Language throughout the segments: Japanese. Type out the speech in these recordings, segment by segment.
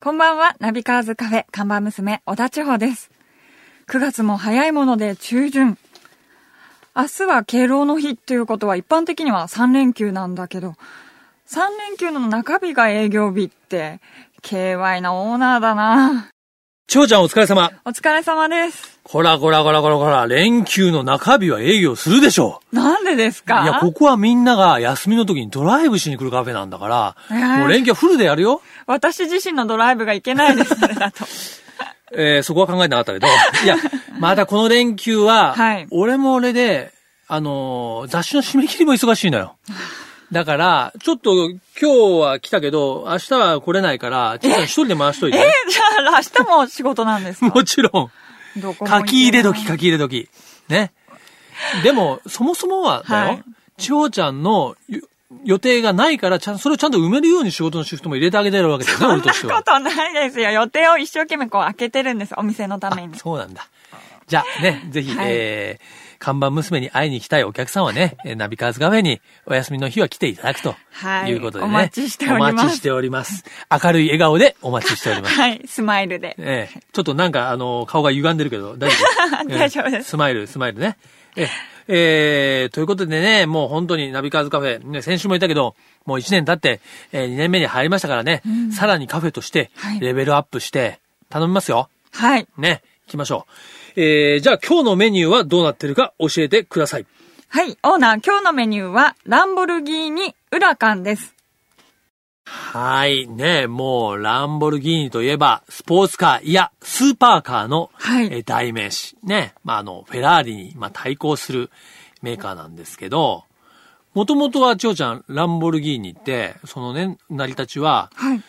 こんばんは、ナビカーズカフェ看板娘、小田千穂です。9月も早いもので中旬。明日は敬老の日ということは一般的には3連休なんだけど、3連休の中日が営業日って、KY なオーナーだなちょうちゃんお疲れ様。お疲れ様です。こらこらこらこらこら、連休の中日は営業するでしょなんでですう。か？いや、ここはみんなが休みの時にドライブしに来るカフェなんだから、えーもう連休はフルでやるよ。私自身のドライブがいけないです、それだと。えーそこは考えてなかったけど、いや、またこの連休は、はい俺も俺で、あのー雑誌の締め切りも忙しいのよ。だから、ちょっと今日は来たけど、明日は来れないから、ちょっと一人で回しといえーて。じゃあ明日も仕事なんですか？もちろん。どこ書き入れ時、書き入れ時。ね？でも、そもそもはだよ、はい千穂ちゃんのよ予定がないから、ちゃん、それをちゃんと埋めるように仕事のシフトも入れてあげてるわけだよね、俺としては。そんなことないですよ。予定を一生懸命こう開けてるんです。お店のために。そうなんだ。じゃあね、ぜひ、はいえー、看板娘に会いに行きたいお客さんはね、えーナビカーズカフェにお休みの日は来ていただくとはいいうことでね。お待ちしておりますお待ちしております。明るい笑顔でお待ちしております。はい、スマイルで。ええちょっとなんか、あの、顔が歪んでるけど、大丈夫？大丈夫ですええスマイル、スマイルね。ええーということでね、もう本当にナビカーズカフェ、ね、先週も言ったけど、もう1年経って、え2年目に入りましたからね、さらにカフェとしてはい、レベルアップして、頼みますよ。はい。ね、行きましょう。えー、じゃあ今日のメニューはどうなってるか教えてください。はい、オーナー、今日のメニューは、ランボルギーニウラカンです。はい、ね、もう、ランボルギーニといえば、スポーツカー、いや、スーパーカーの、はいえー代名詞。ね、まあ、あの、フェラーリに、まあ、対抗するメーカーなんですけど、もともとは、千代ちゃん、ランボルギーニって、そのね、成り立ちは、はい。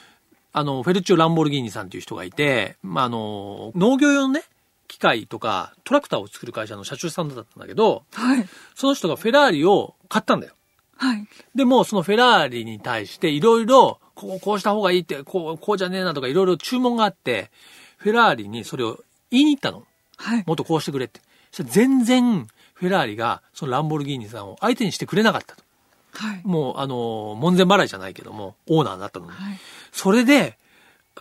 あの、フェルチオ・ランボルギーニさんっていう人がいて、まあ、あの、農業用のね、機械とか、トラクターを作る会社の社長さんだったんだけど、はい。その人がフェラーリを買ったんだよ。はい。でも、そのフェラーリに対していろいろ、こう、こうした方がいいって、こう、こうじゃねえなとかいろいろ注文があって、フェラーリにそれを言いに行ったの。はい。もっとこうしてくれって。そしたら全然、フェラーリが、そのランボルギーニさんを相手にしてくれなかったと。はい。もう、あの、門前払いじゃないけども、オーナーになったのに。はい。それで、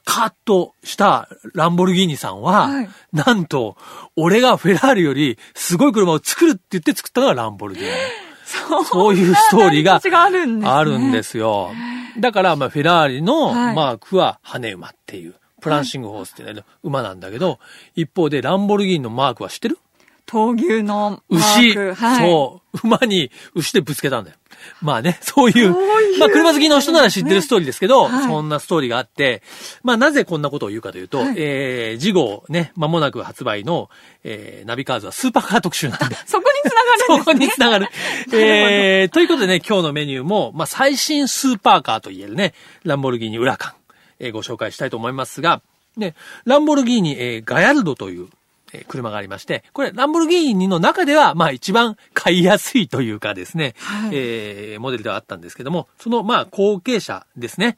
カッとしたランボルギーニさんは、はいなんと、俺がフェラーリよりすごい車を作るって言って作ったのがランボルギーニ。そうそういうストーリーがあるんですねあるんですよ。だから、まあ、フェラーリのはいマークは羽馬っていう、プランシングホースっていうね馬なんだけど、一方でランボルギーニのマークは知ってる？闘牛のマ牛。はい。そう、馬に牛でぶつけたんだよ。まあね、そういう、まあ車好きの人なら知ってるストーリーですけど、はいそんなストーリーがあって、まあなぜこんなことを言うかというと、はいえー、次号ね、間もなく発売の、えー、ナビカーズはスーパーカー特集なんで。そこにつながるんそこですね。につながる。えー、ということでね、今日のメニューも、まあ、最新スーパーカーといえるね、ランボルギーニウラカン、えーご紹介したいと思いますが、ね、ランボルギーニ、えーガヤルドという、えー車がありまして、これ、ランボルギーニの中では、まあ、一番買いやすいというかですね、はいえーモデルではあったんですけども、その、まあ、後継者ですね。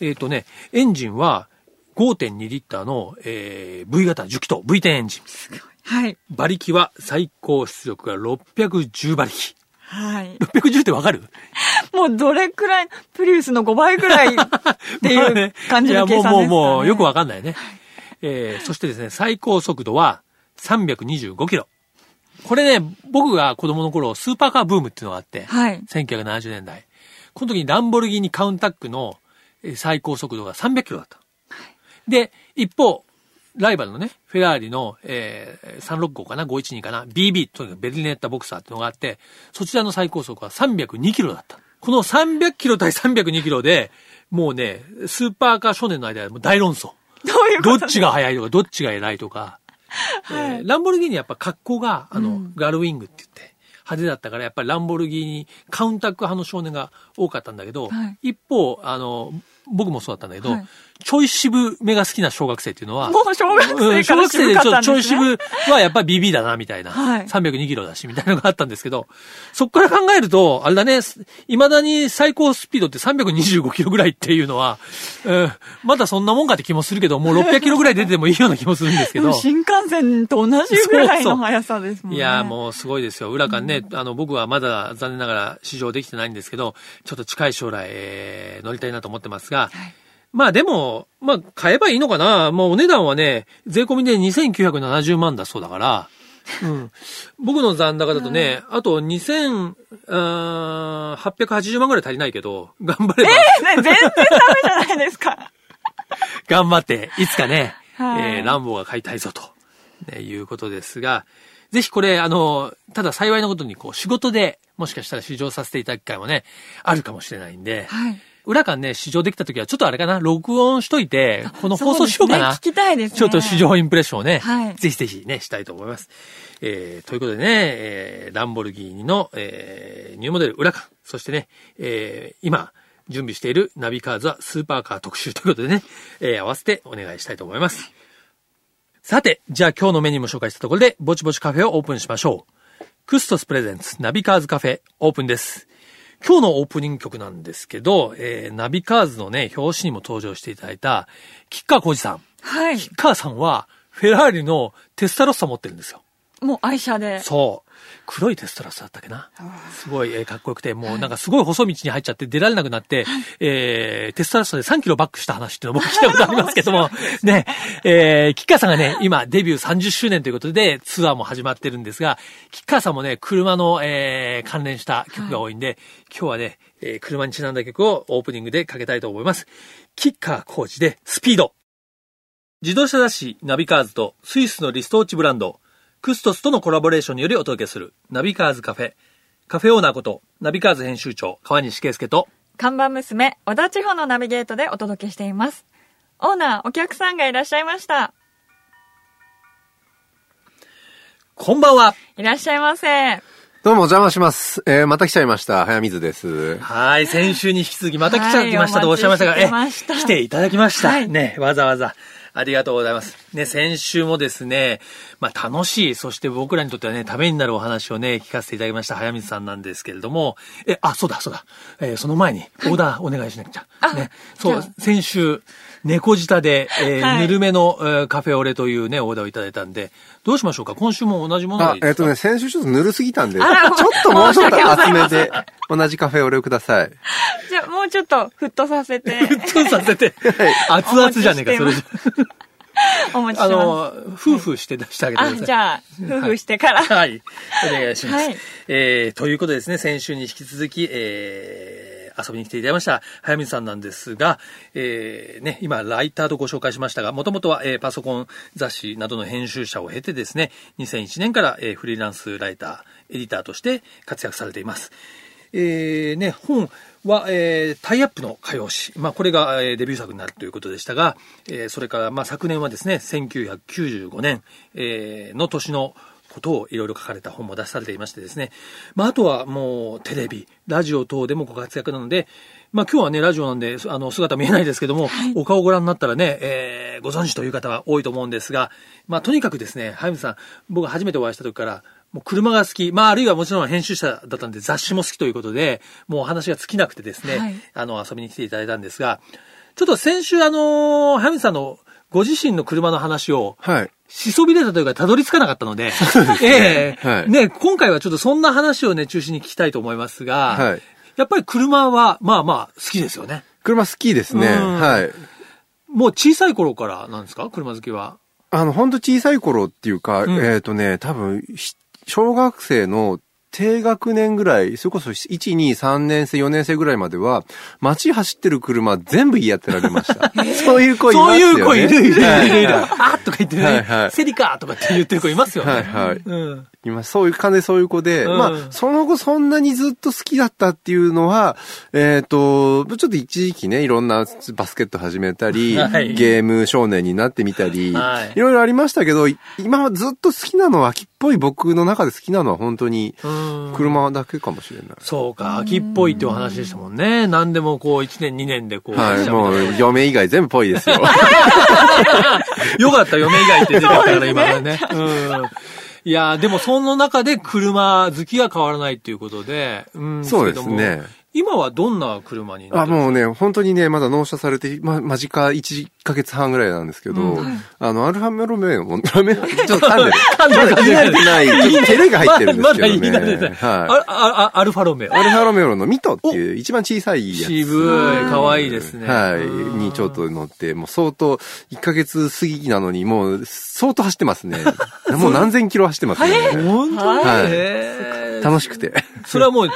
えっ、とね、エンジンは5.2リッターの、えー V 型10気筒、V10 エンジン。はい。馬力は最高出力が610馬力。はい。610ってわかる？もうどれくらい、プリウスの5倍くらいっていう 感じの計算ですか、ね、いや、もう、もう、もう、よくわかんないね。えー、そしてですね、最高速度は325キロ。これね、僕が子供の頃、スーパーカーブームっていうのがあって、はい。1970年代。この時にランボルギーニカウンタックのえー最高速度が300キロだった。で、一方、ライバルのね、フェラーリの、えー、365かな ?512 かな ?BB というかベルリネッタボクサーっていうのがあって、そちらの最高速は302キロだった。この300キロ対302キロで、もうね、スーパーカー少年の間でもう大論争。どういうこと？どっちが速いとか、どっちが偉いとか。えーランボルギーニやっぱ格好が、あの、うん。ガルウィングって言って、派手だったから、やっぱりランボルギーニカウンタック派の少年が多かったんだけど、はい。一方、あの、僕もそうだったんだけど、はいちょい渋めが好きな小学生っていうのは、もう小学うん小学生でちょ。ちょい渋はやっぱり BB だな、みたいな。はい302キロだし、みたいなのがあったんですけど、そっから考えると、あれだね、未だに最高スピードって325キロぐらいっていうのは、うんまだそんなもんかって気もするけど、もう600キロぐらい出てもいいような気もするんですけど。新幹線と同じぐらいの速さですもんね。いやーもうすごいですよ。裏間ね、あの、僕はまだ残念ながら試乗できてないんですけど、ちょっと近い将来、えー乗りたいなと思ってますが、はいまあでも、まあ買えばいいのかな。もうお値段はね、税込みで2970万だそうだから、うん。僕の残高だとね、あと2880万ぐらい足りないけど、頑張れば、ね全然ダメじゃないですか。頑張って、いつかね、はいえーランボーが買いたいぞと、ね、いうことですが、ぜひこれ、あの、ただ幸いなことに、こう、仕事で、もしかしたら試乗させていただく機会もね、あるかもしれないんで、はい。裏間ね、試乗できた時は、ちょっとあれかな、録音しといて、この放送しようかな。ね聞きたいですね。ちょっと試乗インプレッションをね、はいぜひぜひね、したいと思います。えー、ということでね、えー、ランボルギーニの、えー、ニューモデルウラカン、そしてね、えー、今、準備しているナビカーズはスーパーカー特集ということでね、えー、合わせてお願いしたいと思います。さて、じゃあ今日のメニューも紹介したところで、ぼちぼちカフェをオープンしましょう。クストス presents ナビカーズカフェオープンです。今日のオープニング曲なんですけど、えー、ナビカーズのね、表紙にも登場していただいた、吉川晃司さん。はい。吉川さんは、フェラーリのテスタロッサ持ってるんですよ。もう愛車で。そう。黒いテスタロッサだったっけな。すごい、えーかっこよくて、もうなんかすごい細道に入っちゃって出られなくなって、えー、テスタロッサで3キロバックした話っていうのを僕聞いたことありますけども、ね、えー、吉川さんがね、今デビュー30周年ということでツアーも始まってるんですが、吉川さんもね、車の、えー、関連した曲が多いんで、今日はね、えー車にちなんだ曲をオープニングでかけたいと思います。吉川浩司でスピード。自動車雑誌ナビカーズとスイスのリストウォッチブランド、クストスとのコラボレーションによりお届けするナビカーズカフェ。カフェオーナーこと、ナビカーズ編集長、川西圭介と、看板娘、小田地方のナビゲートでお届けしています。オーナー、お客さんがいらっしゃいました。こんばんは。いらっしゃいませ。どうもお邪魔します。えー、また来ちゃいました。早水です。はい、先週に引き続きまた来ちゃいましたとはいおっしゃいましたが、お待ちしてました来ていただきました。はいね、わざわざ。ありがとうございます。ね、先週もですね、まあ楽しい、そして僕らにとってはね、ためになるお話をね、聞かせていただきました早水さんなんですけれども、え、あ、そうだ、そうだ。えーその前に、オーダーお願いしなくちゃ。あね、そう先週、猫舌で、えーはいぬるめの、えーカフェオレというね、オーダーをいただいたんで、どうしましょうか？今週も同じものがいい、ですか？あえっ、とね、先週ちょっとぬるすぎたんで、ちょっともうちょっと厚めで、同じカフェオレをください。じゃあ、もうちょっと、沸騰させて、そうさせて、熱々じゃねえか、それじゃ。あお持ちします。の、夫婦して出してあげてくだあ、さい。じゃあ、夫婦してから。はい。お願いします。はいえー、ということでですね、先週に引き続き、えー、遊びに来ていただきました、早水さんなんですが、えー、ね、今、ライターとご紹介しましたが、もともとは、えー、パソコン雑誌などの編集者を経てですね、2001年から、えー、フリーランスライター、エディターとして活躍されています。えーね、本は、えータイアップの歌謡詞。まあ、これが、えーデビュー作になるということでしたが、えーそれから、まあ、昨年はですね、1995年、えーの年のことをいろいろ書かれた本も出されていましてですね。まあ、あとはもう、テレビ、ラジオ等でもご活躍なので、まあ、今日はね、ラジオなんで、あの、姿見えないですけども、お顔をご覧になったらね、えーご存知という方は多いと思うんですが、まあ、とにかくですね、早見さん、僕が初めてお会いした時から、もう車が好き、まああるいはもちろん編集者だったんで雑誌も好きということで、もうお話が尽きなくてですね、はいあの遊びに来ていただいたんですが、ちょっと先週あの、ハミさんのご自身の車の話を、はい。しそびれたというか、たどり着かなかったので、ええはいね、今回はちょっとそんな話をね、中心に聞きたいと思いますが、はいやっぱり車は、まあまあ、好きですよね。車好きですね。うんはい。もう小さい頃からなんですか？車好きは。あの、ほんと小さい頃っていうか、うんえっ、とね、多分、ひ小学生の低学年ぐらい、それこそ1、2、3年生、4年生ぐらいまでは、街走ってる車全部言い当てられました。そういう子いますよね。そういう子いるいるいるいる。あーとか言ってね、はいはいセリカとかって言ってる子いますよね。はいはいうん。今、そういう感じでそういう子で、うんまあ、その後そんなにずっと好きだったっていうのは、えっ、と、ちょっと一時期ね、いろんなバスケット始めたり、はいゲーム少年になってみたり、はいい、ろいろありましたけど、い今はずっと好きなのは、秋っぽい僕の中で好きなのは本当に、うん車だけかもしれない。そうか、秋っぽいってお話でしたもんね。何でもこう、1年2年でこう、はい、もう、嫁以外全部ぽいですよ。よかった、嫁以外って出てきたから、今ね。うん。いや、でもその中で車好きが変わらないっていうことで、うん。そうですね。今はどんな車にあ、もうね、本当にね、まだ納車されて、ま、間近1ヶ月半ぐらいなんですけど、うんあの、アルファメロメオ、ラメ、ちょっと噛んでる。噛んでる。言い慣れてない。ちょっと照れが入ってるんですけどね。まだ言い慣れてない。はい。あ、あ、アルファロメオ。アルファロメオのミトっていう一番小さいやつ。渋い、可愛いですね。はい。にちょっと乗って、もう相当、1ヶ月過ぎなのに、もう相当走ってますね。もう何千キロ走ってますね。本当はい。楽しくて。それはもう、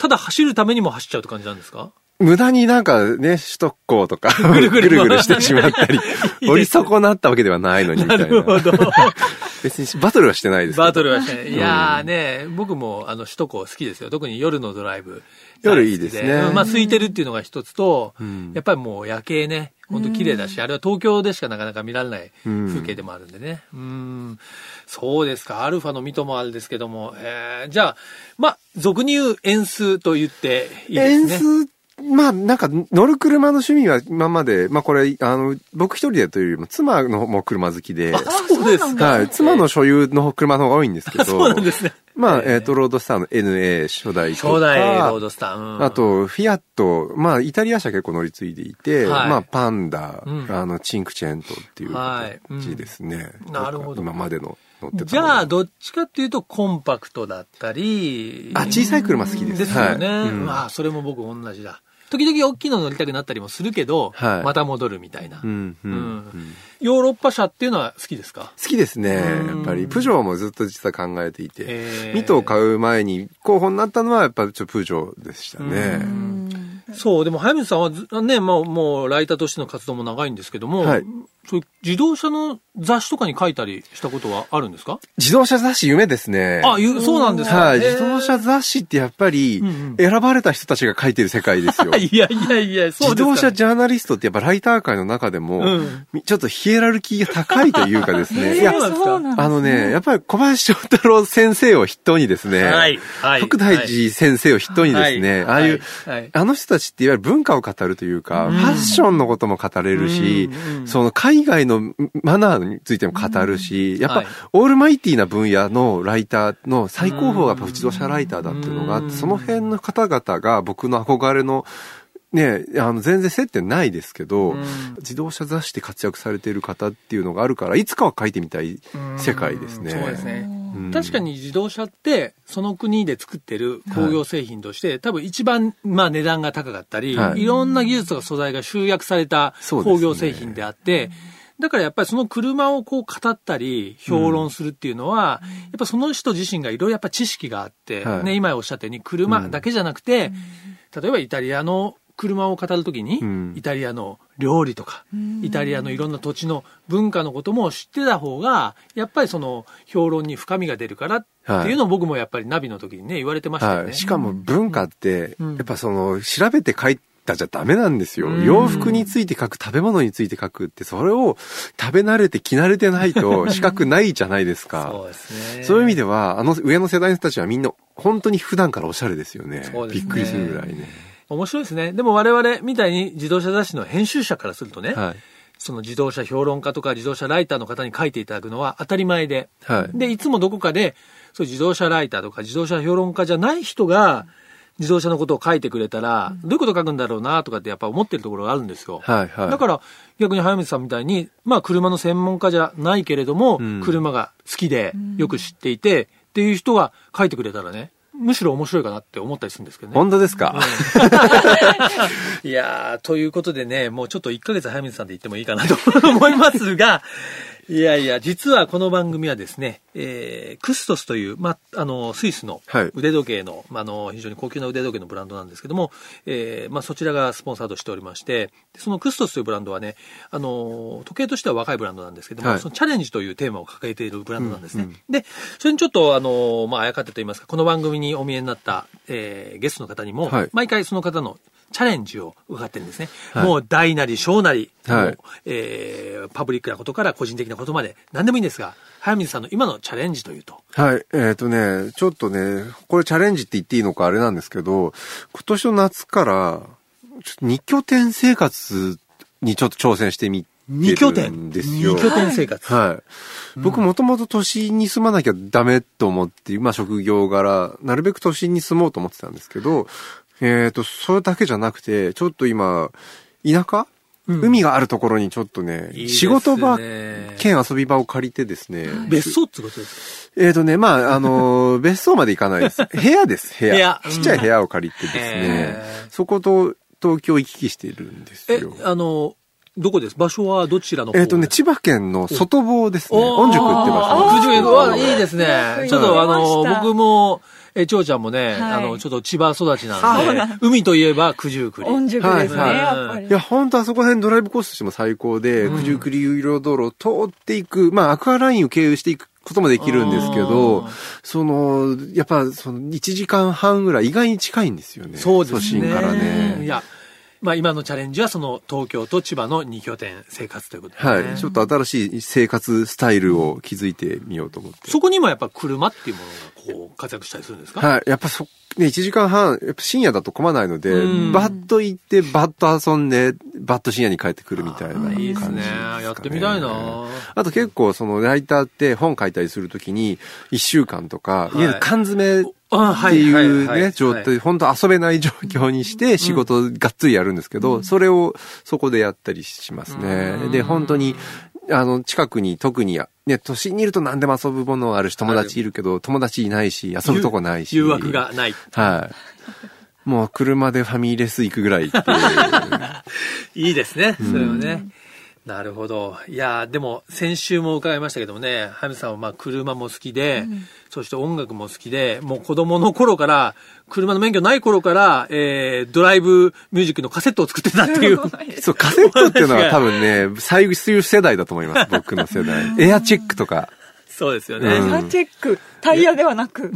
ただ走るためにも走っちゃうって感じなんですか？無駄になんかね、首都高とか、ぐるぐるぐるしてしまったり、折り損なったわけではないのにみたいな。なるほど。別にバトルはしてないですバトルはしてない。いやーね、僕もあの首都高好きですよ。特に夜のドライブ。夜いいですね。まあ空いてるっていうのが一つと、やっぱりもう夜景ね、本当綺麗だし、あれは東京でしかなかなか見られない風景でもあるんでね。うん。そうですか。アルファのミトもあるですけども、えー、じゃあ、まあ、俗に言う円数と言っていいですね。円数まあ、なんか、乗る車の趣味は今まで、まあこれ、あの、僕一人でというよりも、妻のも車好きで。あ、そうですか。はい。妻の所有の車の方が多いんですけど。そうなんですね。まあ、えっ、と、ロードスターの NA 初代とか。初代ロードスター。あと、フィアット、まあ、イタリア車結構乗り継いでいて、まあ、パンダ、あの、チンクチェントっていう感じですね。なるほど。今までの。じゃあ、どっちかっていうと、コンパクトだったり。あ、小さい車好きです。ですよね。まあ、それも僕同じだ。時々大きいの乗りたくなったりもするけど、はい、また戻るみたいな、うんうん、うん、ヨーロッパ車っていうのは好きですか？好きですね。やっぱり、プジョーもずっと実は考えていて、ミトを買う前に候補になったのはやっぱちょっとプジョーでしたね。そう、でも早水さんはね、まあ、もうライターとしての活動も長いんですけども、はい、そういう自動車の雑誌とかに書いたりしたことはあるんですか？自動車雑誌夢ですね。あ、そうなんですか？はい。自動車雑誌ってやっぱり、選ばれた人たちが書いてる世界ですよ。いやいやいや、そうです、自動車ジャーナリストってやっぱライター界の中でも、うん、ちょっとヒエラルキーが高いというかですね。いや、あのね、やっぱり小林翔太郎先生を筆頭にですね、はい。はい。徳大寺先生を筆頭にですね、ああいう、あの人たちっていわゆる文化を語るというか、ファッションのことも語れるし、その海外のマナーについても語るし、やっぱ、オールマイティな分野のライターの最高峰がやっぱ自動車ライターだっていうのがあって、その辺の方々が僕の憧れのね、あの、全然接点ないですけど、うん、自動車雑誌で活躍されている方っていうのがあるから、いつかは書いてみたい世界ですね。そうですね。確かに自動車って、その国で作ってる工業製品として、はい、多分一番、まあ値段が高かったり、はい、いろんな技術とか素材が集約された工業製品であって、だからやっぱりその車をこう語ったり評論するっていうのは、うん、やっぱその人自身がいろいろやっぱ知識があって、はい、ね、今おっしゃったように車だけじゃなくて、うん、例えばイタリアの車を語るときに、うん、イタリアの料理とか、イタリアのいろんな土地の文化のことも知ってた方が、やっぱりその評論に深みが出るからっていうのを僕もやっぱりナビの時にね、言われてましたよね。はい、しかも文化って、やっぱその、調べて書いたじゃダメなんですよ。洋服について書く、食べ物について書くって、それを食べ慣れて着慣れてないと 資格ないじゃないですか。そうですね。そういう意味では、あの上の世代の人たちはみんな本当に普段からおしゃれですよね。ねびっくりするぐらいね。面白いですね。でも我々みたいに自動車雑誌の編集者からするとね、はい、その自動車評論家とか自動車ライターの方に書いていただくのは当たり前で、はい、で、いつもどこかで、そう自動車ライターとか自動車評論家じゃない人が、自動車のことを書いてくれたら、どういうこと書くんだろうなとかってやっぱ思ってるところがあるんですよ。はいはい。だから逆に早水さんみたいに、まあ車の専門家じゃないけれども、うん、車が好きでよく知っていて、っていう人が書いてくれたらね、むしろ面白いかなって思ったりするんですけどね。本当ですか、うん、いやー、ということでね、もうちょっと1ヶ月早水さんで言ってもいいかなと思いますが、いやいや、実はこの番組はですね、えー、クストスという、ま、あの、スイスの腕時計の、はい、あの、非常に高級な腕時計のブランドなんですけども、えー、まあ、そちらがスポンサードしておりまして、そのクストスというブランドはね、あの、時計としては若いブランドなんですけども、はい、そのチャレンジというテーマを掲げているブランドなんですね。うんうん、で、それにちょっと、あの、まあ、あやかってと言いますか、この番組にお見えになった、えー、ゲストの方にも、はい、毎回その方のチャレンジを伺ってるんですね。はい、もう大なり小なり、はい、えー、パブリックなことから個人的なことまで何でもいいんですが、早水さんの今のチャレンジというと。はい。えっ、ー、とね、ちょっとね、これチャレンジって言っていいのかあれなんですけど、今年の夏から、二拠点生活にちょっと挑戦してみ二拠点ですよ。二拠点生活。はい。僕もともと都心に住まなきゃダメと思って、まあ職業柄、なるべく都心に住もうと思ってたんですけど、えっ、と、それだけじゃなくて、ちょっと今、田舎、うん海があるところにちょっとね、いいね仕事場兼遊び場を借りてですね。別荘ってことですえっ、とね、まあ、あのー 別荘まで行かないです。部屋です、部屋。部屋ちっちゃい部屋を借りてですね、そこと東京行き来してるんですえよ。、あの、どこです？場所はどちらの方？えっ、とね、千葉県の外房ですね。お御宿って場所あです。九十九はいいですね。ちょっとあの、僕も、え、長ちゃんもね、はいあの、ちょっと千葉育ちなんで海といえば九十九里。御宿ですね、はいはいやっぱり。いや、本当あそこら辺ドライブコースとしても最高で、うん九十九里有料道路を通っていく、まあ、アクアラインを経由していくこともできるんですけどその、やっぱ、その、1時間半ぐらい意外に近いんですよね。そうですね。都心からね。いや、まあ今のチャレンジはその東京と千葉の2拠点生活ということで、ね。はい。ちょっと新しい生活スタイルを築いてみようと思って。そこにもやっぱ車っていうものがこう活躍したりするんですか？はい。やっぱそ、ね、1時間半、やっぱ深夜だと混まないのでうん、バッと行って、バッと遊んで、バッと深夜に帰ってくるみたいなあ感じですかね。ーいいですね。やってみたいなあと結構そのライターって本書いたりするときに1週間とか、いいわゆる缶詰あっていうはいはいはいね、状態、本当遊べない状況にして仕事をがっつりやるんですけど、それをそこでやったりしますねうん。で、本当に、あの、近くに特に、ね、都心にいると何でも遊ぶものあるし、友達いるけど、友達いないし、遊ぶとこないし。誘惑がない。はい。もう車でファミレス行くぐらいっていう。いいですね。それはね。なるほど。いやーでも、先週も伺いましたけどもね、ハミさんはまあ車も好きで、そして音楽も好きで、もう子供の頃から、車の免許ない頃から、えー、ドライブミュージックのカセットを作ってたっていう。そう、カセットっていうのは多分ね、最終世代だと思います、僕の世代。エアチェックとか。そうですよね。うんエアチェック、タイヤではなく。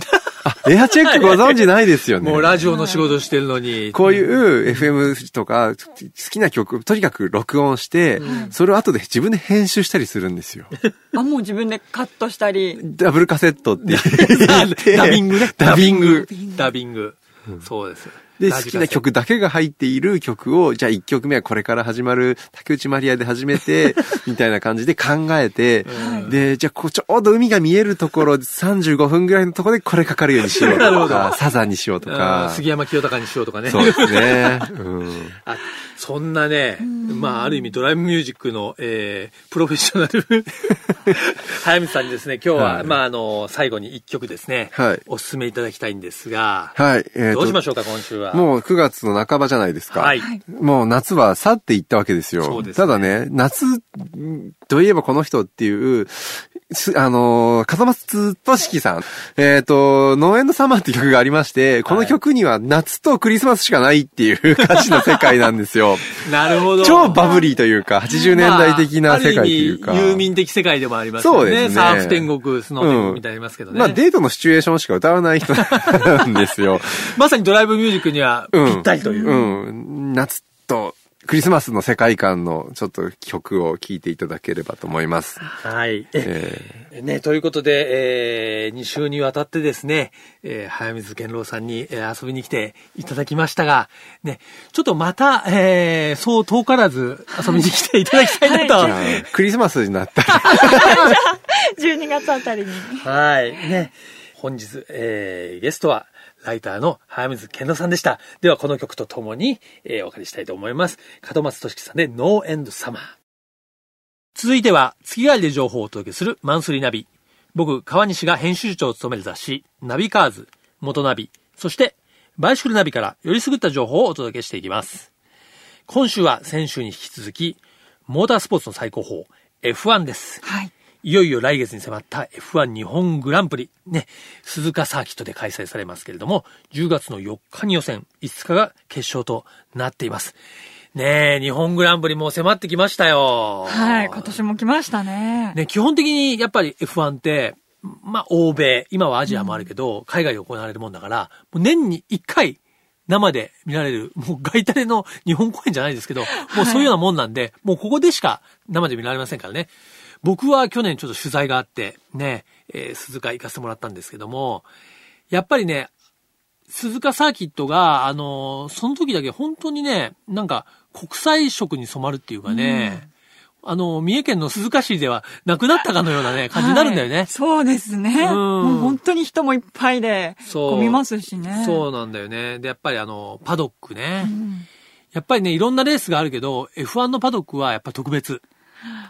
あ、エアチェックご存知ないですよね。もうラジオの仕事してるのに。こういう FM とか、好きな曲、とにかく録音して、それを後で自分で編集したりするんですよ。あ、もう自分でカットしたり。ダブルカセットって言って ダビングね。ダビング。ダビング。そうです。で、好きな曲だけが入っている曲を、じゃあ1曲目はこれから始まる竹内まりやで始めて、みたいな感じで考えて、で、じゃあこうちょうど海が見えるところ、35分ぐらいのところでこれかかるようにしようとか、サザンにしようとあかー。杉山清隆にしようとかね。そうですね。うん。あそんなね、まあ、ある意味ドライブミュージックの、えー、プロフェッショナル、早見さんにですね、今日は、はいまあ、あの、最後に一曲ですね、はいお勧めいただきたいんですが、はい。えーとどうしましょうか、今週は。もう9月の半ばじゃないですか。はい。もう夏は去っていったわけですよ。そうですねただね、夏といえばこの人っていう、すあのー、風松俊樹さん。えっ、ーエンドサマーっていう曲がありまして、この曲には夏とクリスマスしかないっていう 歌詞の世界なんですよ。なるほど。超バブリーというか、80年代的な世界というか。まあある意味、遊民的世界でもありますよね。そうですねサーフ天国、スノー天国みたいにありますけどね。まあデートのシチュエーションしか歌わない人なんですよ。まさにドライブミュージックにはぴうん。ったりという。うん。夏とクリスマスの世界観のちょっと曲を聴いていただければと思います。はい。えね、ということで、えー、2週にわたってですね、えー、早水健郎さんに、えー遊びに来ていただきましたが、ね、ちょっとまた、えー、そう遠からず遊びに来ていただきたいなと。ーじゃあクリスマスになったら12月あたりに。はい。ね。本日、えー、ゲストは、ライターの早水健郎さんでした。では、この曲とともに、えー、お借りしたいと思います。門松俊樹さんで、ノーエンドサマー。続いては、月替わりで情報をお届けするマンスリーナビ。僕、川西が編集長を務める雑誌、ナビカーズ、元ナビ、そして、バイシクルナビからよりすぐった情報をお届けしていきます。今週は先週に引き続き、モータースポーツの最高峰、F1 です。はい。いよいよ来月に迫った F1 日本グランプリ、ね、鈴鹿サーキットで開催されますけれども、10月の4日に予選、5日が決勝となっています。ねえ、日本グランプリもう迫ってきましたよ。はい。今年も来ましたね。ね、基本的にやっぱり F1 って、まあ、欧米、今はアジアもあるけど、海外で行われるもんだから、もう年に1回生で見られる、もうガイタレの日本公演じゃないですけど、もうそういうようなもんなんで、もうここでしか生で見られませんからね。僕は去年ちょっと取材があって、ね、えー鈴鹿行かせてもらったんですけども、やっぱりね、鈴鹿サーキットが、あのーその時だけ本当にね、なんか国際色に染まるっていうかね、あの、三重県の鈴鹿市ではなくなったかのようなね、感じになるんだよね。はい、そうですね。うん。もう本当に人もいっぱいで、そう。見ますしね。そうなんだよね。で、やっぱりあの、パドックね。うん、やっぱりね、いろんなレースがあるけど、F1 のパドックはやっぱ特別。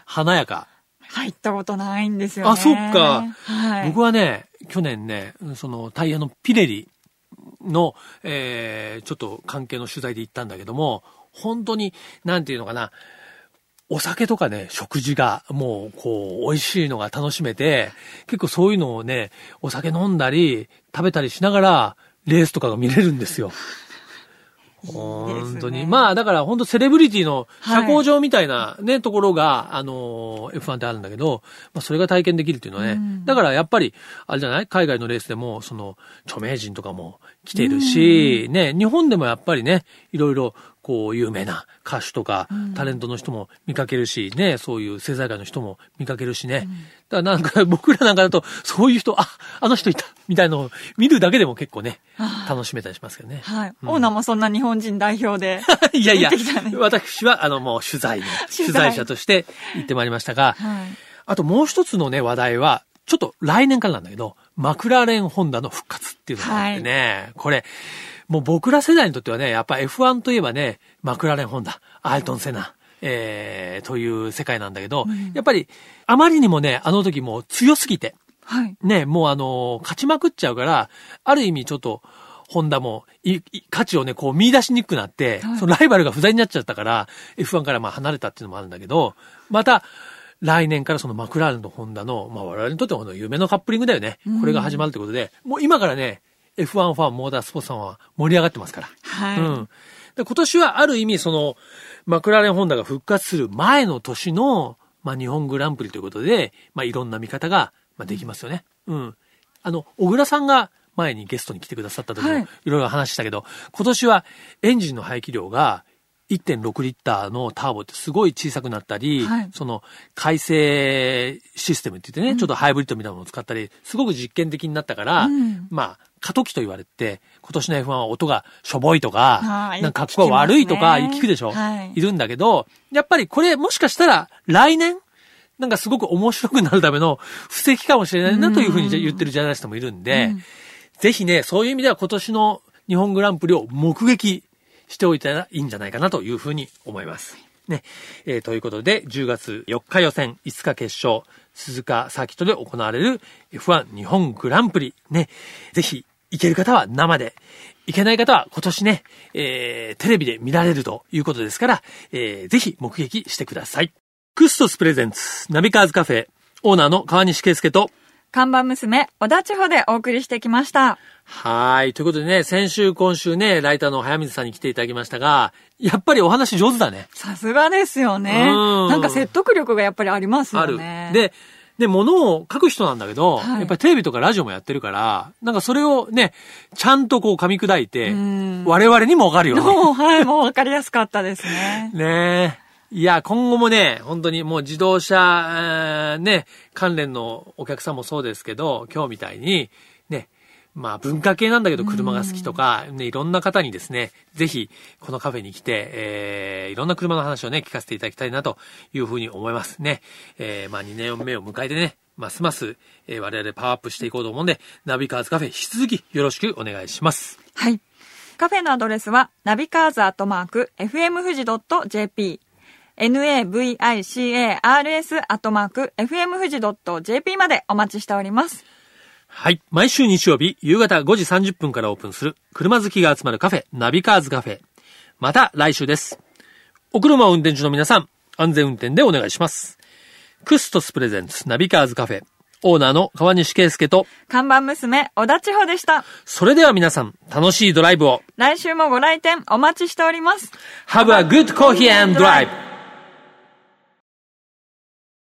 華やか。入ったことないんですよね。あ、そっか。はい。僕はね、去年ね、そのタイヤのピレリの、えー、ちょっと関係の取材で行ったんだけども、本当に、なんていうのかな、お酒とかね、食事がもうこう美味しいのが楽しめて、結構そういうのをね、お酒飲んだり、食べたりしながら、レースとかが見れるんですよ。本当に。ね、まあ、だから本当セレブリティの社交場みたいなね、はい、ところが、あの、F1 ってあるんだけど、まあ、それが体験できるっていうのはね、うん、だからやっぱり、あれじゃない？海外のレースでも、その、著名人とかも来てるし、うん、ね、日本でもやっぱりね、いろいろ、こう、有名な歌手とか、タレントの人も見かけるし、ね、そういう政財界の人も見かけるしね。だからなんか、僕らなんかだと、そういう人、あ、あの人いた、みたいのを見るだけでも結構ね、楽しめたりしますけどね。はい。うん、オーナーもそんな日本人代表で、いやいや、私は、あの、もう取材に、取材者として行ってまいりましたが、はい、あともう一つのね、話題は、ちょっと来年からなんだけど、マクラーレンホンダの復活っていうのがあってね、はい、これ、もう僕ら世代にとってはね、やっぱ F1 といえばね、マクラーレンホンダ、アイトンセナ、えー、という世界なんだけど、うん、やっぱり、あまりにもね、あの時もう強すぎて、はい。ね、もうあの、勝ちまくっちゃうから、ある意味ちょっと、ホンダも、い、価値をね、こう見出しにくくなって、はい、そのライバルが不在になっちゃったから、F1 からまあ離れたっていうのもあるんだけど、また、来年からそのマクラーレンとホンダの、まあ我々にとっても夢のカップリングだよね。これが始まるってことで、もう今からね、F1 ファン、モータースポーツさんは盛り上がってますから。はい。うん。で今年はある意味、その、マクラーレンホンダが復活する前の年の、まあ、日本グランプリということで、まあ、いろんな見方が、まあ、できますよね。うん。あの、小倉さんが前にゲストに来てくださった時も、いろいろ話したけど、はい、今年はエンジンの排気量が、1.6リッターのターボってすごい小さくなったり、はい、その改正システムって言ってね、うん、ちょっとハイブリッドみたいなものを使ったり、すごく実験的になったから、うん、まあ、過渡期と言われて、今年の F1 は音がしょぼいとか、なんか格好が悪いとか聞くでしょ、はい、いるんだけど、やっぱりこれもしかしたら来年、なんかすごく面白くなるための布石かもしれないなというふうに言ってるジャーナリストもいるんで、うん、ぜひね、そういう意味では今年の日本グランプリを目撃しておいたらいいんじゃないかなというふうに思います。ね。えー、ということで、10月4日予選、5日決勝、鈴鹿サーキットで行われる F1 日本グランプリ。ね。ぜひ、行ける方は生で、行けない方は今年ね、えー、テレビで見られるということですから、えー、ぜひ目撃してください。クストス presents、ナビカーズカフェ、オーナーの川西圭介と、看板娘、小田千穂でお送りしてきました。はい。ということでね、先週、今週ね、ライターの早水さんに来ていただきましたが、やっぱりお話上手だね。さすがですよね。なんか説得力がやっぱりありますよね。ある。で、で、物を書く人なんだけど、はい、やっぱりテレビとかラジオもやってるから、なんかそれをね、ちゃんとこう噛み砕いて、我々にもわかるよね。もう、はい、もうわかりやすかったですね。ねいや、今後もね、本当にもう自動車、ね、関連のお客さんもそうですけど、今日みたいに、ね、まあ文化系なんだけど車が好きとか、ね、いろんな方にですね、ぜひこのカフェに来て、えー、いろんな車の話をね、聞かせていただきたいなというふうに思いますね。えー、まあ2年目を迎えてね、ますます、えー、我々パワーアップしていこうと思うんで、ナビカーズカフェ引き続きよろしくお願いします。はい。カフェのアドレスは、ナビカーズアットマーク、fm 富士 .jp、navicars アットマーク、fm 富士 .jp までお待ちしております。はい。毎週日曜日、夕方5時30分からオープンする、車好きが集まるカフェ、ナビカーズカフェ。また来週です。お車を運転中の皆さん、安全運転でお願いします。クストス presents、ナビカーズカフェ。オーナーの川西圭介と、看板娘、小田千穂でした。それでは皆さん、楽しいドライブを。来週もご来店お待ちしております。Have a good coffee and drive!